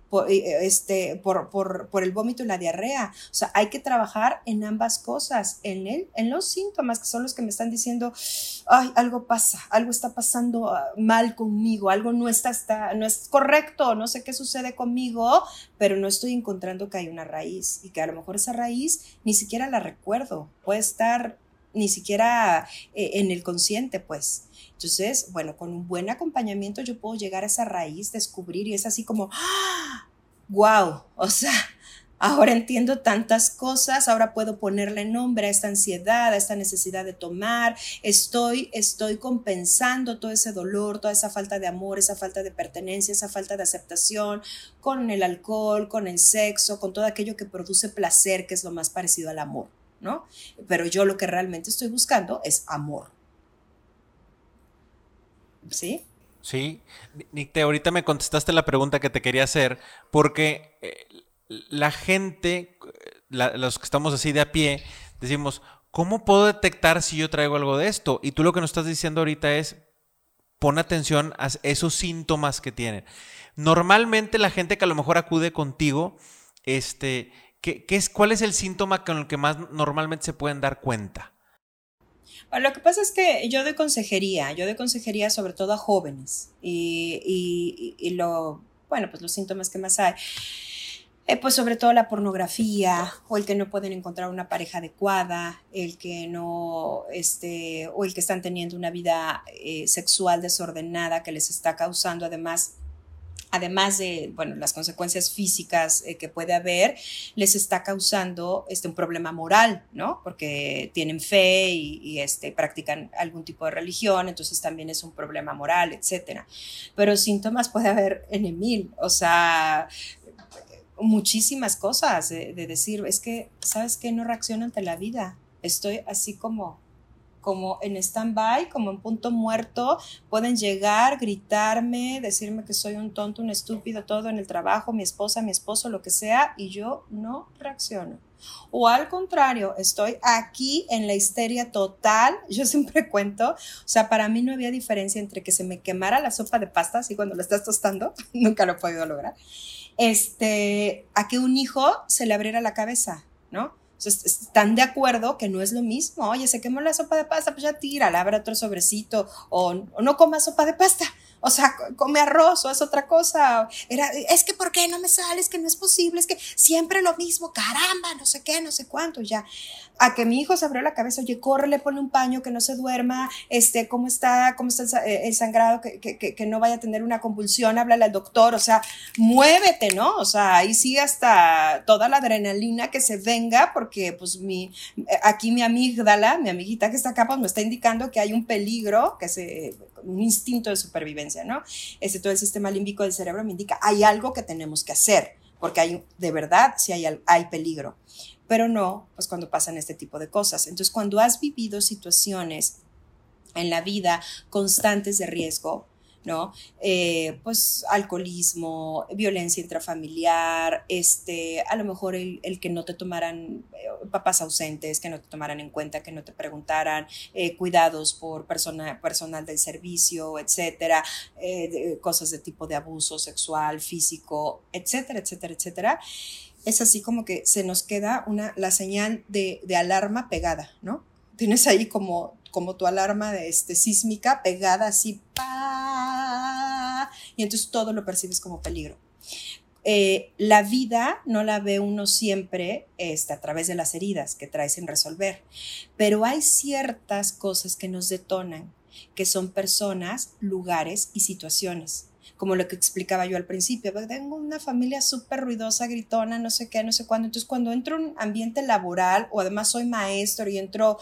por, eh, este, por, por, por, el vómito y la diarrea. O sea, hay que trabajar en ambas cosas, en, él, en los síntomas que son los que me están diciendo, ay, algo pasa, algo está pasando ah, mal conmigo, algo no está, está, no es correcto, no sé qué sucede conmigo, pero no estoy encontrando que hay una raíz y que a lo mejor esa raíz ni siquiera la recuerdo, puede estar ni siquiera eh, en el consciente, pues. Entonces, bueno, con un buen acompañamiento yo puedo llegar a esa raíz, descubrir y es así como, ¡ah! ¡Wow! O sea, ahora entiendo tantas cosas, ahora puedo ponerle nombre a esta ansiedad, a esta necesidad de tomar, estoy, estoy compensando todo ese dolor, toda esa falta de amor, esa falta de pertenencia, esa falta de aceptación con el alcohol, con el sexo, con todo aquello que produce placer, que es lo más parecido al amor, ¿no? Pero yo lo que realmente estoy buscando es amor. ¿Sí? Sí, Nick, ahorita me contestaste la pregunta que te quería hacer, porque eh, la gente, los que estamos así de a pie, decimos, ¿cómo puedo detectar si yo traigo algo de esto? Y tú lo que nos estás diciendo ahorita es, pon atención a esos síntomas que tienen. Normalmente la gente que a lo mejor acude contigo, este, ¿qué, qué es, ¿cuál es el síntoma con el que más normalmente se pueden dar cuenta? lo que pasa es que yo doy consejería, yo doy consejería sobre todo a jóvenes y, y, lo, bueno, pues los síntomas que más hay. Eh, pues sobre todo la pornografía o el que no pueden encontrar una pareja adecuada, el que no, este, o el que están teniendo una vida eh, sexual desordenada que les está causando además además de bueno, las consecuencias físicas eh, que puede haber, les está causando este, un problema moral, ¿no? Porque tienen fe y, este, practican algún tipo de religión, entonces también es un problema moral, etcétera. Pero síntomas puede haber en mil, o sea, muchísimas cosas de, de decir, es que, ¿sabes qué? No reacciono ante la vida. Estoy así como como en stand-by, como en punto muerto, pueden llegar, gritarme, decirme que soy un tonto, un estúpido, todo en el trabajo, mi esposa, mi esposo, lo que sea, y yo no reacciono. O al contrario, estoy aquí en la histeria total. Yo siempre cuento, o sea, para mí no había diferencia entre que se me quemara la sopa de pasta, así cuando lo estás tostando, nunca lo he podido lograr, este, a que un hijo se le abriera la cabeza, ¿no? Están de acuerdo que no es lo mismo. Oye, se quemó la sopa de pasta, pues ya tira, abre otro sobrecito o, o no coma sopa de pasta. O sea, come arroz o es otra cosa. Era, es que ¿por qué no me sales? Que no es posible, es que siempre lo mismo, caramba, no sé qué, no sé cuánto, ya. A que mi hijo se abrió la cabeza, oye, le pone un paño, que no se duerma, este, cómo está, cómo está el, eh, sangrado, que, que, que, no vaya a tener una convulsión, háblale al doctor, o sea, muévete, ¿no? O sea, ahí sí hasta toda la adrenalina que se venga, porque pues mi, aquí mi amígdala, mi amiguita que está acá, pues me está indicando que hay un peligro, que se, un instinto de supervivencia, ¿no? Ese todo el sistema límbico del cerebro me indica, hay algo que tenemos que hacer, porque hay, de verdad, sí hay, hay peligro, pero no, pues cuando pasan este tipo de cosas. Entonces, cuando has vivido situaciones en la vida constantes de riesgo, ¿no? Eh, pues alcoholismo, violencia intrafamiliar, este, a lo mejor el, que no te tomaran, eh, papás ausentes, que no te tomaran en cuenta, que no te preguntaran, eh, cuidados por persona, personal del servicio, etcétera, cosas de tipo de abuso sexual, físico, etcétera, etcétera, etcétera. Es así como que se nos queda una, la señal de, de alarma pegada, ¿no? Tienes ahí como como tu alarma de este, sísmica pegada así, pa, y entonces todo lo percibes como peligro. Eh, la vida no la ve uno siempre este, a través de las heridas que traes sin resolver, pero hay ciertas cosas que nos detonan, que son personas, lugares y situaciones como lo que explicaba yo al principio, tengo una familia súper ruidosa, gritona, no sé qué, no sé cuándo. Entonces, cuando entro en un ambiente laboral o además soy maestro y entro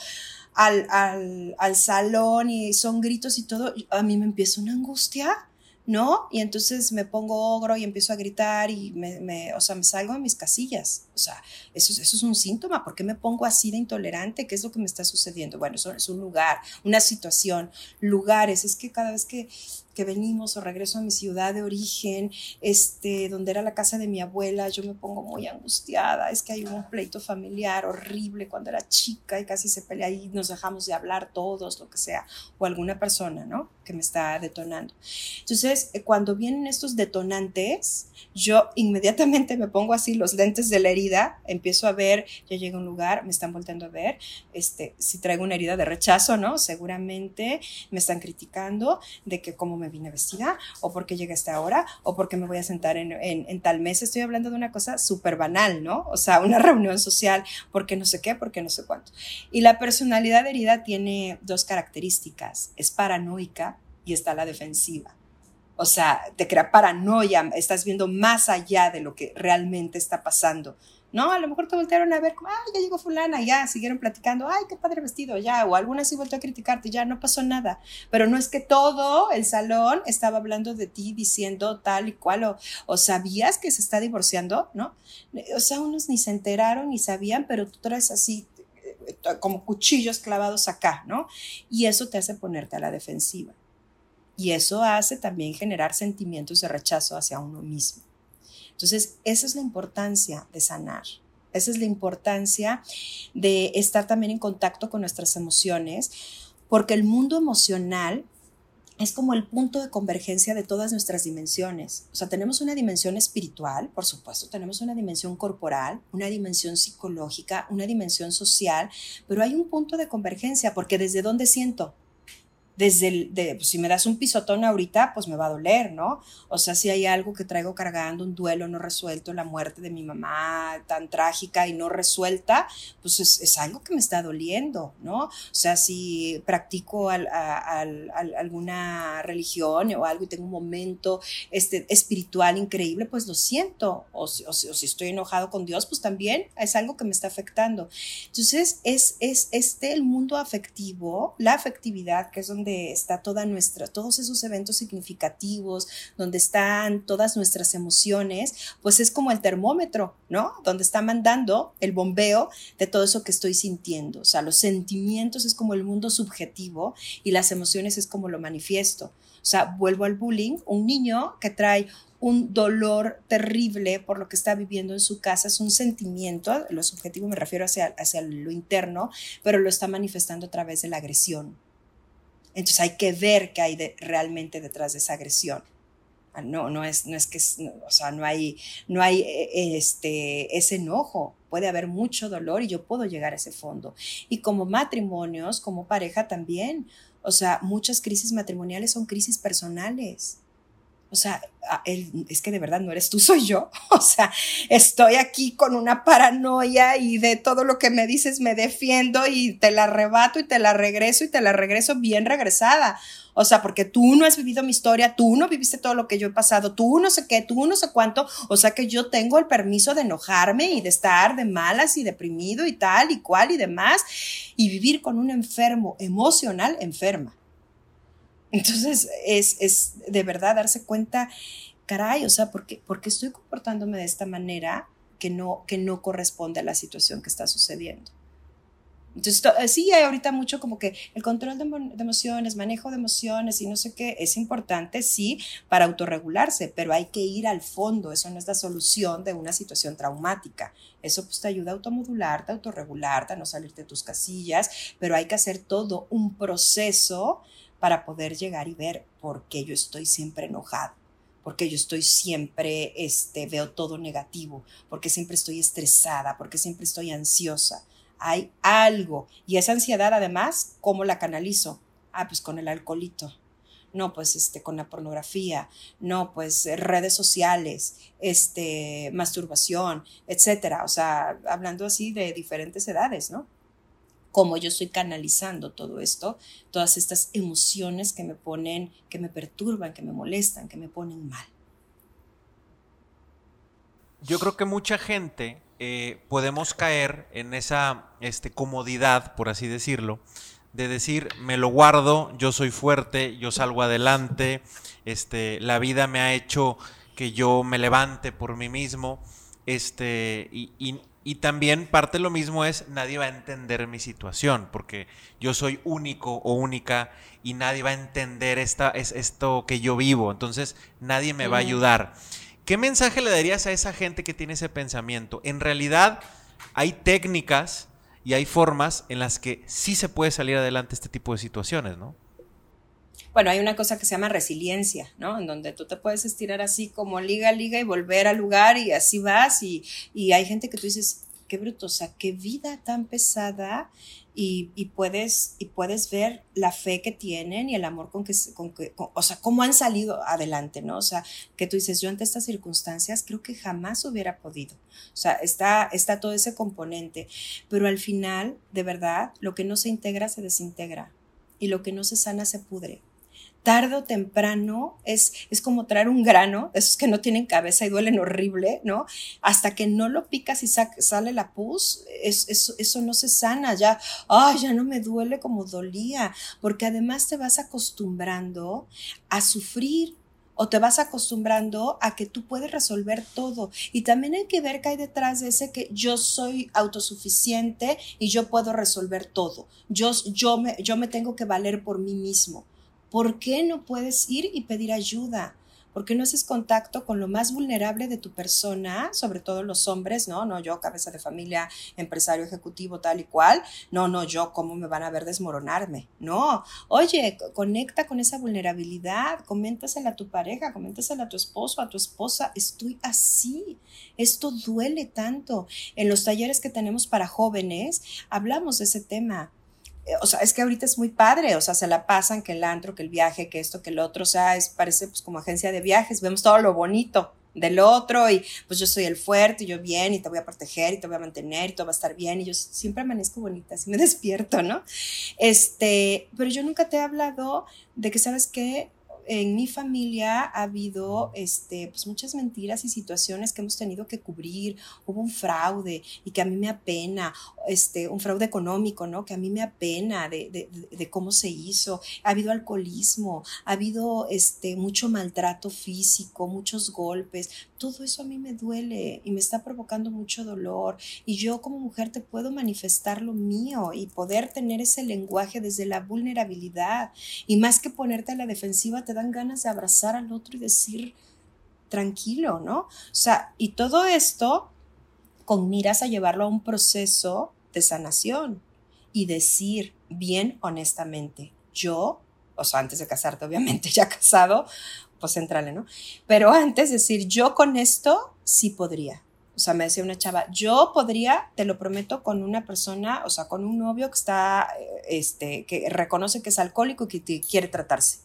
al, al, al salón y son gritos y todo, a mí me empieza una angustia. ¿no? Y entonces me pongo ogro y empiezo a gritar y me, me, o sea, me salgo de mis casillas. O sea, eso, eso es un síntoma. ¿Por qué me pongo así de intolerante? ¿Qué es lo que me está sucediendo? Bueno, eso es un lugar, una situación, lugares. Es que cada vez que que venimos o regreso a mi ciudad de origen, este, donde era la casa de mi abuela, yo me pongo muy angustiada, es que hay un pleito familiar horrible cuando era chica y casi se pelea y nos dejamos de hablar todos, lo que sea, o alguna persona, ¿no? Que me está detonando. Entonces, eh, cuando vienen estos detonantes, yo inmediatamente me pongo así los lentes de la herida, empiezo a ver, ya llega un lugar, me están volteando a ver, este, si traigo una herida de rechazo, ¿no? Seguramente me están criticando de que como me vine vestida, o porque llegué a esta hora, o porque me voy a sentar en, en, tal mes. Estoy hablando de una cosa súper banal, ¿no? O sea, una reunión social, porque no sé qué, porque no sé cuánto. Y la personalidad herida tiene dos características, es paranoica y está la defensiva. O sea, te crea paranoia, estás viendo más allá de lo que realmente está pasando. No, a lo mejor te voltearon a ver, como, ay, ya llegó fulana, ya, siguieron platicando, ay, qué padre vestido, ya, o alguna sí volteó a criticarte, ya, no pasó nada. Pero no es que todo el salón estaba hablando de ti, diciendo tal y cual, o, o sabías que se está divorciando, ¿no? O sea, unos ni se enteraron ni sabían, pero tú traes así eh, como cuchillos clavados acá, ¿no? Y eso te hace ponerte a la defensiva. Y eso hace también generar sentimientos de rechazo hacia uno mismo. Entonces, esa es la importancia de sanar. Esa es la importancia de estar también en contacto con nuestras emociones, porque el mundo emocional es como el punto de convergencia de todas nuestras dimensiones. O sea, tenemos una dimensión espiritual, por supuesto, tenemos una dimensión corporal, una dimensión psicológica, una dimensión social, pero hay un punto de convergencia, porque desde dónde siento, desde el, de, pues, si me das un pisotón ahorita, pues me va a doler, ¿no? O sea, si hay algo que traigo cargando, un duelo no resuelto, la muerte de mi mamá tan trágica y no resuelta, pues es, algo que me está doliendo, ¿no? O sea, si practico alguna religión o algo y tengo un momento este, espiritual increíble, pues lo siento. O, si estoy enojado con Dios, pues también es algo que me está afectando. Entonces, es, es este el mundo afectivo, la afectividad, que es donde está toda nuestra, todos esos eventos significativos, donde están todas nuestras emociones, pues es como el termómetro, ¿no? Donde está mandando el bombeo de todo eso que estoy sintiendo. O sea, los sentimientos es como el mundo subjetivo y las emociones es como lo manifiesto. O sea, vuelvo al bullying, un niño que trae un dolor terrible por lo que está viviendo en su casa, es un sentimiento, lo subjetivo me refiero hacia, hacia lo interno, pero lo está manifestando a través de la agresión. Entonces hay que ver qué hay realmente detrás de esa agresión. Ah, no, no es, no es que, o sea, no hay, no hay eh, este, ese enojo. Puede haber mucho dolor y yo puedo llegar a ese fondo. Y como matrimonios, como pareja también. O sea, muchas crisis matrimoniales son crisis personales. O sea, es que de verdad no eres tú, soy yo. O sea, estoy aquí con una paranoia y de todo lo que me dices me defiendo y te la arrebato y te la regreso y te la regreso bien regresada. O sea, porque tú no has vivido mi historia, tú no viviste todo lo que yo he pasado, tú no sé qué, tú no sé cuánto. O sea, que yo tengo el permiso de enojarme y de estar de malas y deprimido y tal y cual y demás y vivir con un enfermo emocional enferma. Entonces, es, es de verdad darse cuenta, caray, o sea, ¿por qué, estoy comportándome de esta manera que no, que no corresponde a la situación que está sucediendo? Entonces, eh, sí, hay ahorita mucho como que el control de, emociones, manejo de emociones y no sé qué, es importante, sí, para autorregularse, pero hay que ir al fondo, eso no es la solución de una situación traumática. Eso pues te ayuda a automodularte, a autorregularte, a no salirte de tus casillas, pero hay que hacer todo un proceso para poder llegar y ver por qué yo estoy siempre enojado porque yo estoy siempre, este, veo todo negativo, porque siempre estoy estresada, porque siempre estoy ansiosa hay algo. Y esa ansiedad, además, ¿cómo la canalizo? Ah, pues con el alcoholito. No, pues este, con la pornografía. No, pues redes sociales, este, masturbación, etcétera. O sea, hablando así de diferentes edades, ¿no? Cómo yo estoy canalizando todo esto, todas estas emociones que me ponen, que me perturban, que me molestan, que me ponen mal. Yo creo que mucha gente eh, podemos caer en esa este, comodidad, por así decirlo, de decir, me lo guardo, yo soy fuerte, yo salgo adelante, este, la vida me ha hecho que yo me levante por mí mismo, este, y, también parte de lo mismo es, nadie va a entender mi situación, porque yo soy único o única y nadie va a entender esta, es, esto que yo vivo, entonces nadie me va a ayudar. ¿Qué mensaje le darías a esa gente que tiene ese pensamiento? En realidad hay técnicas y hay formas en las que sí se puede salir adelante este tipo de situaciones, ¿no? Bueno, hay una cosa que se llama resiliencia, ¿no? En donde tú te puedes estirar así como liga, liga y volver al lugar y así vas y, y hay gente que tú dices, qué brutosa, qué vida tan pesada y, puedes, y puedes ver la fe que tienen y el amor con que, con que o sea, cómo han salido adelante, ¿no? O sea, que tú dices, yo ante estas circunstancias creo que jamás hubiera podido. O sea, está, está todo ese componente, pero al final, de verdad, lo que no se integra se desintegra y lo que no se sana se pudre tarde o temprano es, es como traer un grano, esos que no tienen cabeza y duelen horrible, ¿no? Hasta que no lo picas y sale la pus, es, eso no se sana, ya, ay, ya no me duele como dolía, porque además te vas acostumbrando a sufrir o te vas acostumbrando a que tú puedes resolver todo. Y también hay que ver que hay detrás de ese que yo soy autosuficiente y yo puedo resolver todo. Yo, yo, me, yo me tengo que valer por mí mismo. ¿Por qué no puedes ir y pedir ayuda? ¿Por qué no haces contacto con lo más vulnerable de tu persona, sobre todo los hombres? No, no, yo, cabeza de familia, empresario ejecutivo, tal y cual. No, no, yo, ¿cómo me van a ver desmoronarme? No, oye, conecta con esa vulnerabilidad, coméntasela a tu pareja, coméntasela a tu esposo, a tu esposa. Estoy así, esto duele tanto. En los talleres que tenemos para jóvenes, hablamos de ese tema o sea, es que ahorita es muy padre, o sea, se la pasan que el antro, que el viaje, que esto, que el otro, o sea, es, parece pues como agencia de viajes, vemos todo lo bonito del otro y pues yo soy el fuerte, yo bien y te voy a proteger y te voy a mantener y todo va a estar bien y yo siempre amanezco bonita, así me despierto, ¿no? Este, pero yo nunca te he hablado de que, ¿sabes qué? En mi familia ha habido este, pues muchas mentiras y situaciones que hemos tenido que cubrir. Hubo un fraude y que a mí me apena, este, un fraude económico, ¿no? Que a mí me apena de, de, de cómo se hizo. Ha habido alcoholismo, ha habido este, mucho maltrato físico, muchos golpes. Todo eso a mí me duele y me está provocando mucho dolor. Y yo como mujer te puedo manifestar lo mío y poder tener ese lenguaje desde la vulnerabilidad. Y más que ponerte a la defensiva, te dan ganas de abrazar al otro y decir, tranquilo, ¿no? O sea, y todo esto con miras a llevarlo a un proceso de sanación y decir bien honestamente, yo, o sea, antes de casarte, obviamente, ya casado, pues entrale, ¿no? Pero antes decir, yo con esto sí podría. O sea, me decía una chava, yo podría, te lo prometo, con una persona, o sea, con un novio que está, eh, este, que reconoce que es alcohólico y que quiere tratarse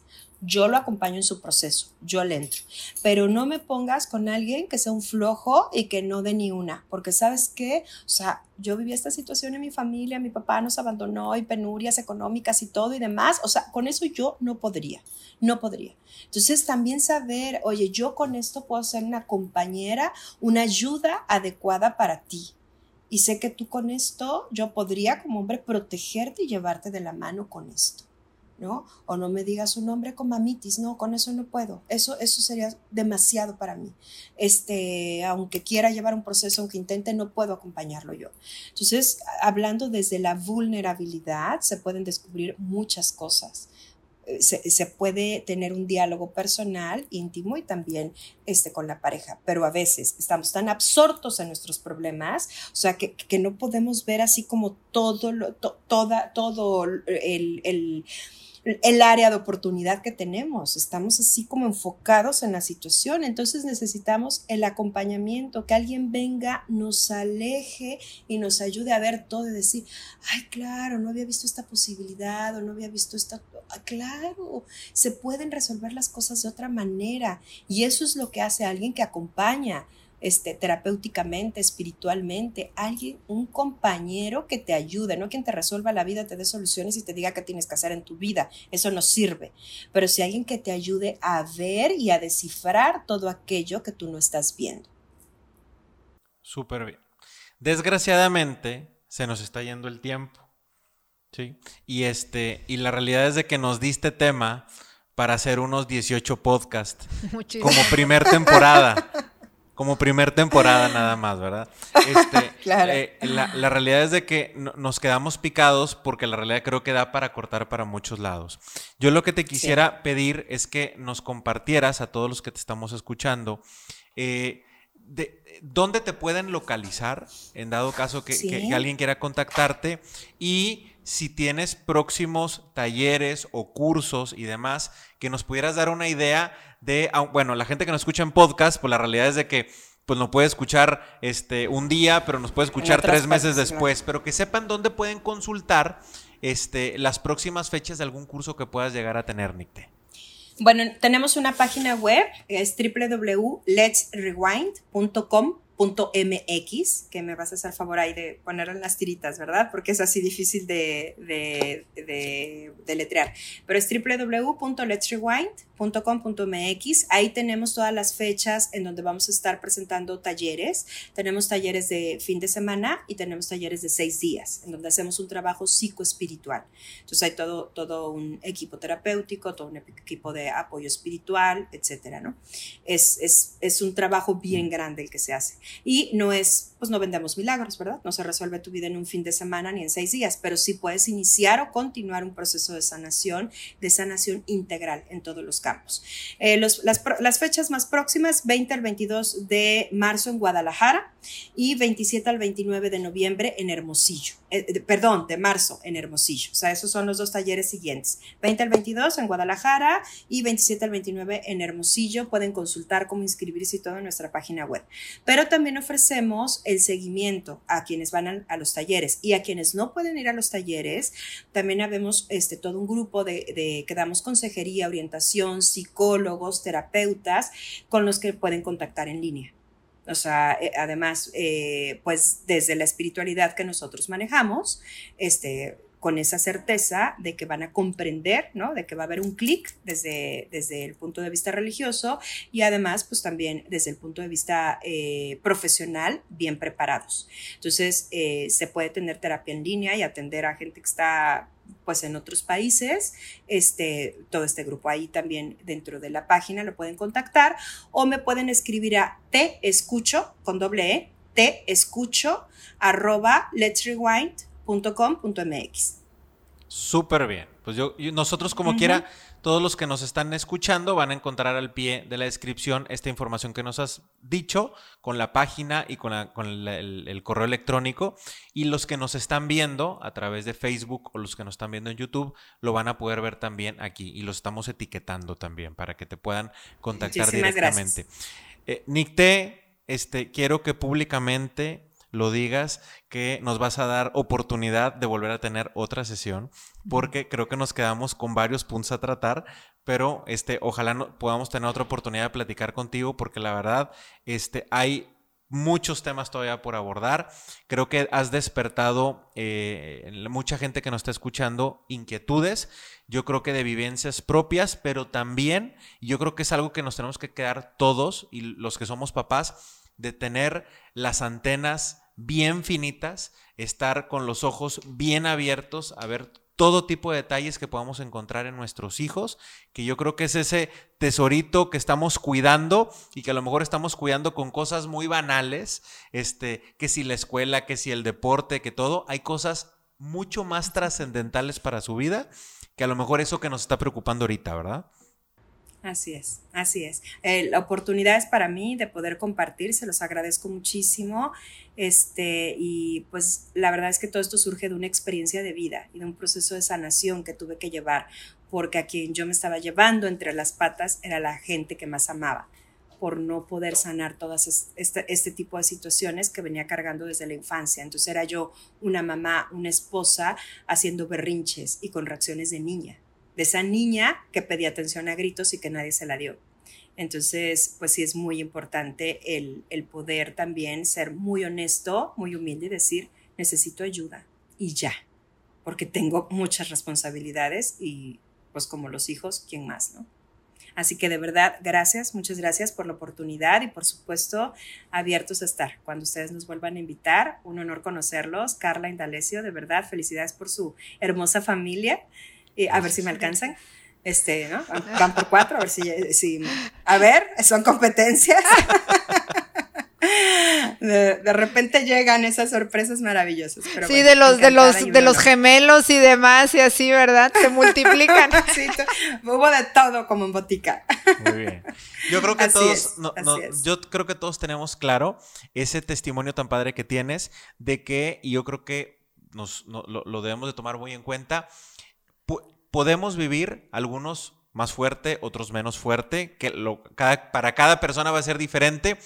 yo lo acompaño en su proceso, yo le entro. Pero no me pongas con alguien que sea un flojo y que no dé ni una, porque sabes qué, o sea, yo viví esta situación en mi familia, mi papá nos abandonó y penurias económicas y todo y demás, o sea, con eso yo no podría, no podría. Entonces también saber, oye, yo con esto puedo ser una compañera, una ayuda adecuada para ti. Y sé que tú con esto, yo podría como hombre protegerte y llevarte de la mano con esto. ¿No? O no me diga su nombre con mamitis, no, con eso no puedo. Eso, eso sería demasiado para mí. Este, aunque quiera llevar un proceso, aunque intente, no puedo acompañarlo yo. Entonces, hablando desde la vulnerabilidad, se pueden descubrir muchas cosas. Eh, se, puede tener un diálogo personal, íntimo y también este, con la pareja, pero a veces estamos tan absortos en nuestros problemas, o sea, que, no podemos ver así como todo, lo, toda, todo el el área de oportunidad que tenemos. Estamos así como enfocados en la situación. Entonces necesitamos el acompañamiento, que alguien venga, nos aleje y nos ayude a ver todo y decir, ay, claro, no había visto esta posibilidad o no había visto esta... claro, se pueden resolver las cosas de otra manera. Y eso es lo que hace alguien que acompaña este, terapéuticamente, espiritualmente, alguien, un compañero que te ayude, no quien te resuelva la vida, te dé soluciones y te diga qué tienes que hacer en tu vida, eso no sirve, pero si alguien que te ayude a ver y a descifrar todo aquello que tú no estás viendo. Súper bien. Desgraciadamente, se nos está yendo el tiempo. Sí. Y este, y la realidad es de que nos diste tema para hacer unos 18 podcasts como primer temporada. como primer temporada nada más, ¿verdad? Este, claro. Eh, la, realidad es de que nos quedamos picados porque la realidad creo que da para cortar para muchos lados. Yo lo que te quisiera pedir es que nos compartieras a todos los que te estamos escuchando. Eh, de, ¿Dónde te pueden localizar en dado caso que, que alguien quiera contactarte? Y si tienes próximos talleres o cursos y demás, que nos pudieras dar una idea de, bueno, la gente que nos escucha en podcast, pues la realidad es de que pues no puede escuchar este un día, pero nos puede escuchar tres meses después, pero que sepan dónde pueden consultar este, las próximas fechas de algún curso que puedas llegar a tener, Nicte. Bueno, tenemos una página web, es www.letsrewind.com .mx, que me vas a hacer favor ahí de poner en las tiritas, ¿verdad? Porque es así difícil de, de, de, letrear. Pero es www.letsrewind.com.mx. Ahí tenemos todas las fechas en donde vamos a estar presentando talleres. Tenemos talleres de fin de semana y tenemos talleres de seis días, en donde hacemos un trabajo psicoespiritual. Entonces hay todo, todo un equipo terapéutico, todo un equipo de apoyo espiritual, etcétera, ¿no? Es, es, es un trabajo bien grande el que se hace. Y no es, pues no vendemos milagros, ¿verdad? No se resuelve tu vida en un fin de semana ni en seis días, pero sí puedes iniciar o continuar un proceso de sanación, de sanación integral en todos los Eh, las, las, fechas más próximas, 20 al 22 de marzo en Guadalajara y 27 al 29 de noviembre en Hermosillo. Eh, perdón, de marzo en Hermosillo. O sea, esos son los dos talleres siguientes. 20 al 22 en Guadalajara y 27 al 29 en Hermosillo. Pueden consultar cómo inscribirse y todo en nuestra página web. Pero también ofrecemos el seguimiento a quienes van a, los talleres y a quienes no pueden ir a los talleres. También habemos este, todo un grupo de, de que damos consejería, orientación, psicólogos, terapeutas con los que pueden contactar en línea. O sea, eh, además, eh, pues desde la espiritualidad que nosotros manejamos, este, con esa certeza de que van a comprender, ¿no? De que va a haber un clic desde, desde el punto de vista religioso y además, pues también desde el punto de vista eh, profesional, bien preparados. Entonces, se puede tener terapia en línea y atender a gente que está pues en otros países, este, todo este grupo ahí también dentro de la página lo pueden contactar o me pueden escribir a te escucho con doble e, te escucho arroba letsrewind.com.mx. Súper bien. Pues yo, nosotros como quiera todos los que nos están escuchando van a encontrar al pie de la descripción esta información que nos has dicho con la página y con, el, correo electrónico. Y los que nos están viendo a través de Facebook o los que nos están viendo en YouTube lo van a poder ver también aquí. Y los estamos etiquetando también para que te puedan contactar directamente. Eh, Nicte, este, quiero que públicamente lo digas, que nos vas a dar oportunidad de volver a tener otra sesión, porque creo que nos quedamos con varios puntos a tratar, pero este, ojalá no, podamos tener otra oportunidad de platicar contigo, porque la verdad, este, hay muchos temas todavía por abordar. Creo que has despertado eh, mucha gente que nos está escuchando inquietudes. Yo creo que de vivencias propias, pero también yo creo que es algo que nos tenemos que quedar todos y los que somos papás de tener las antenas bien finitas, estar con los ojos bien abiertos a ver todo tipo de detalles que podamos encontrar en nuestros hijos, que yo creo que es ese tesorito que estamos cuidando y que a lo mejor estamos cuidando con cosas muy banales, este, que si la escuela, que si el deporte, que todo, hay cosas mucho más trascendentales para su vida que a lo mejor eso que nos está preocupando ahorita, ¿verdad? Así es, así es. Eh, la oportunidad es para mí de poder compartir, se los agradezco muchísimo. Este, y pues la verdad es que todo esto surge de una experiencia de vida y de un proceso de sanación que tuve que llevar, porque a quien yo me estaba llevando entre las patas era la gente que más amaba por no poder sanar todas este, este, tipo de situaciones que venía cargando desde la infancia. Entonces era yo una mamá, una esposa haciendo berrinches y con reacciones de niña de esa niña que pedía atención a gritos y que nadie se la dio. Entonces, pues sí es muy importante el, el poder también ser muy honesto, muy humilde y decir, necesito ayuda y ya, porque tengo muchas responsabilidades y pues como los hijos, ¿quién más, no? Así que de verdad, gracias, muchas gracias por la oportunidad y por supuesto abiertos a estar. Cuando ustedes nos vuelvan a invitar, un honor conocerlos. Carla Indalecio, de verdad, felicidades por su hermosa familia a ver si me alcanzan. Este, ¿no? Van por cuatro, a ver si, si a ver, son competencias. De, repente llegan esas sorpresas maravillosas. sí, de los, de los, de los gemelos y demás y así, ¿verdad? Se multiplican. sí, hubo de todo como en botica. Muy bien. Yo creo que todos, yo creo que todos tenemos claro ese testimonio tan padre que tienes de que, y yo creo que nos, lo, lo debemos de tomar muy en cuenta, podemos vivir algunos más fuerte, otros menos fuerte, que lo, para cada persona va a ser diferente.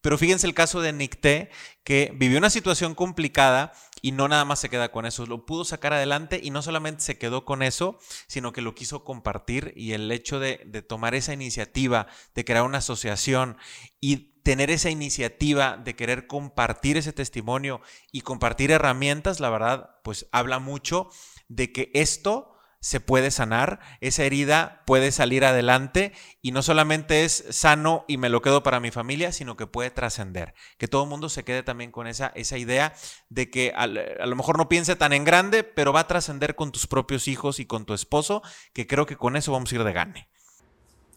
Pero fíjense el caso de Nicté, que vivió una situación complicada y no nada más se queda con eso, lo pudo sacar adelante y no solamente se quedó con eso, sino que lo quiso compartir y el hecho de, de tomar esa iniciativa, de crear una asociación y tener esa iniciativa de querer compartir ese testimonio y compartir herramientas, la verdad, pues habla mucho de que esto se puede sanar, esa herida puede salir adelante y no solamente es sano y me lo quedo para mi familia, sino que puede trascender. Que todo el mundo se quede también con esa, esa idea de que a, lo mejor no piense tan en grande, pero va a trascender con tus propios hijos y con tu esposo, que creo que con eso vamos a ir de gane.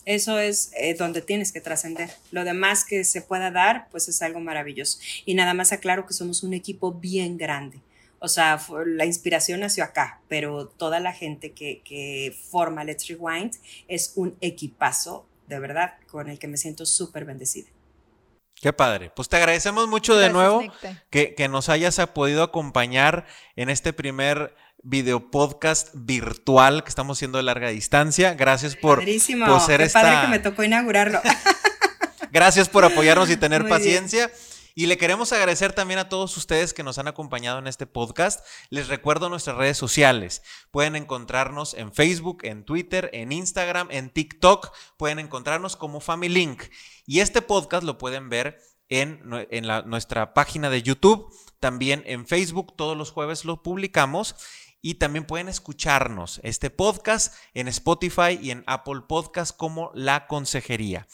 Eso es eh, donde tienes que trascender. Lo demás que se pueda dar, pues es algo maravilloso. Y nada más aclaro que somos un equipo bien grande. O sea, la inspiración nació acá, pero toda la gente que, forma Let's Rewind es un equipazo, de verdad, con el que me siento súper bendecida. Qué padre. Pues te agradecemos mucho de nuevo que, nos hayas podido acompañar en este primer video podcast virtual que estamos haciendo de larga distancia. Gracias por, por ser Qué padre que me tocó inaugurarlo. Gracias por apoyarnos y tener paciencia. Y le queremos agradecer también a todos ustedes que nos han acompañado en este podcast. Les recuerdo nuestras redes sociales. Pueden encontrarnos en Facebook, en Twitter, en Instagram, en TikTok. Pueden encontrarnos como Family Link. Y este podcast lo pueden ver en, nuestra página de YouTube, también en Facebook. Todos los jueves lo publicamos. Y también pueden escucharnos este podcast en Spotify y en Apple Podcast como La Consejería.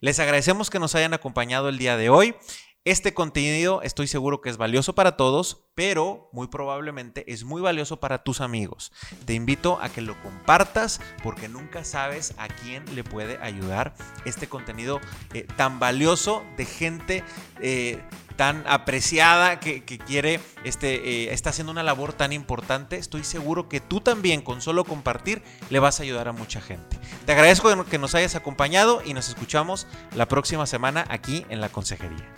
Les agradecemos que nos hayan acompañado el día de hoy. Este contenido estoy seguro que es valioso para todos, pero muy probablemente es muy valioso para tus amigos. Te invito a que lo compartas porque nunca sabes a quién le puede ayudar este contenido eh, tan valioso de gente eh, tan apreciada que, quiere, este, eh, está haciendo una labor tan importante. Estoy seguro que tú también con solo compartir le vas a ayudar a mucha gente. Te agradezco que nos hayas acompañado y nos escuchamos la próxima semana aquí en la consejería.